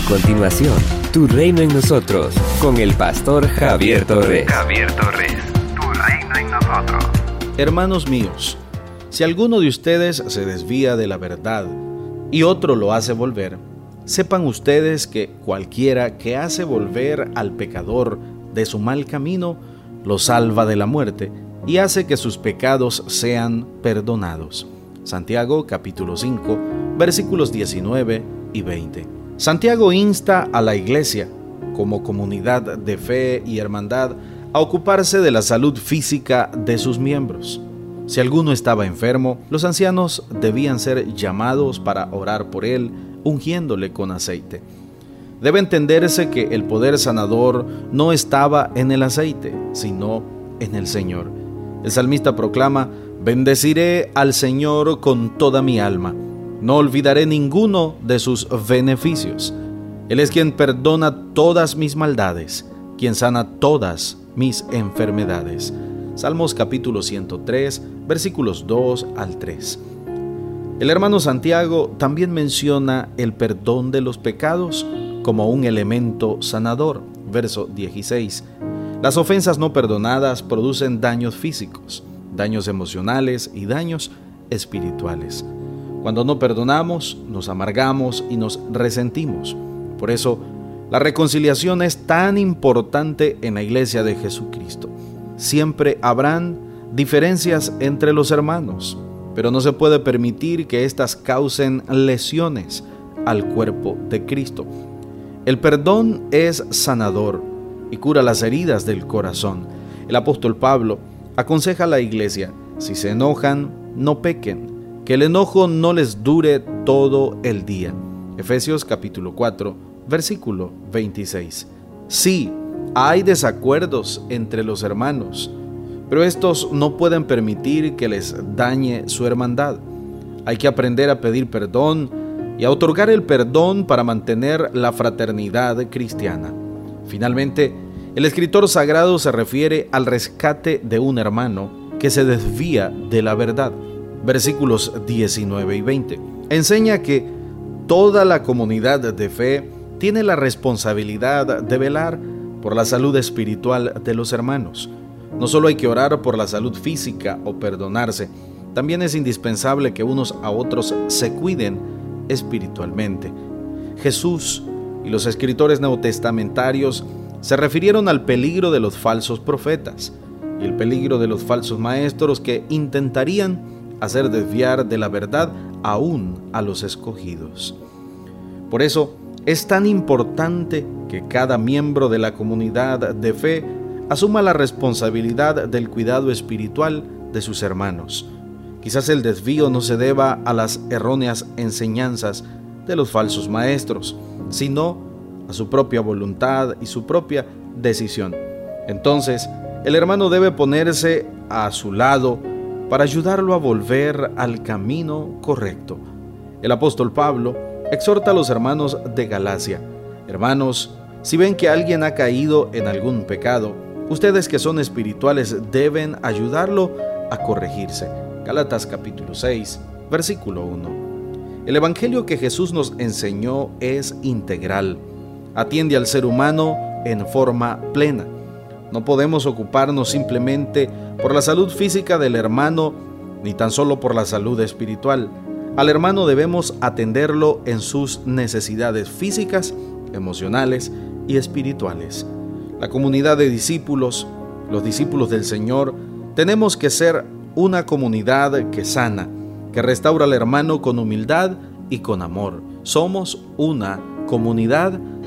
A continuación, Tu Reino en Nosotros, con el pastor Javier Torres. Javier Torres, Tu Reino en Nosotros. Hermanos míos, si alguno de ustedes se desvía de la verdad y otro lo hace volver, sepan ustedes que cualquiera que hace volver al pecador de su mal camino, lo salva de la muerte y hace que sus pecados sean perdonados. Santiago capítulo 5 versículos 19 y 20. Santiago insta a la iglesia, como comunidad de fe y hermandad, a ocuparse de la salud física de sus miembros. Si alguno estaba enfermo, los ancianos debían ser llamados para orar por él, ungiéndole con aceite. Debe entenderse que el poder sanador no estaba en el aceite, sino en el Señor. El salmista proclama, Bendeciré al Señor con toda mi alma, no olvidaré ninguno de sus beneficios. Él es quien perdona todas mis maldades, quien sana todas mis enfermedades. Salmos capítulo 103, versículos 2 al 3. El hermano Santiago también menciona el perdón de los pecados como un elemento sanador. Verso 16. Las ofensas no perdonadas producen daños físicos daños emocionales y daños espirituales. Cuando no perdonamos, nos amargamos y nos resentimos. Por eso, la reconciliación es tan importante en la iglesia de Jesucristo. Siempre habrán diferencias entre los hermanos, pero no se puede permitir que éstas causen lesiones al cuerpo de Cristo. El perdón es sanador y cura las heridas del corazón. El apóstol Pablo aconseja a la iglesia, si se enojan, no pequen, que el enojo no les dure todo el día. Efesios capítulo 4, versículo 26. Sí, hay desacuerdos entre los hermanos, pero estos no pueden permitir que les dañe su hermandad. Hay que aprender a pedir perdón y a otorgar el perdón para mantener la fraternidad cristiana. Finalmente, el escritor sagrado se refiere al rescate de un hermano que se desvía de la verdad. Versículos 19 y 20. Enseña que toda la comunidad de fe tiene la responsabilidad de velar por la salud espiritual de los hermanos. No solo hay que orar por la salud física o perdonarse, también es indispensable que unos a otros se cuiden espiritualmente. Jesús y los escritores neotestamentarios se refirieron al peligro de los falsos profetas y el peligro de los falsos maestros que intentarían hacer desviar de la verdad aún a los escogidos. Por eso es tan importante que cada miembro de la comunidad de fe asuma la responsabilidad del cuidado espiritual de sus hermanos. Quizás el desvío no se deba a las erróneas enseñanzas de los falsos maestros, sino a su propia voluntad y su propia decisión. Entonces, el hermano debe ponerse a su lado para ayudarlo a volver al camino correcto. El apóstol Pablo exhorta a los hermanos de Galacia, hermanos, si ven que alguien ha caído en algún pecado, ustedes que son espirituales deben ayudarlo a corregirse. Galatas capítulo 6, versículo 1. El Evangelio que Jesús nos enseñó es integral atiende al ser humano en forma plena. No podemos ocuparnos simplemente por la salud física del hermano, ni tan solo por la salud espiritual. Al hermano debemos atenderlo en sus necesidades físicas, emocionales y espirituales. La comunidad de discípulos, los discípulos del Señor, tenemos que ser una comunidad que sana, que restaura al hermano con humildad y con amor. Somos una comunidad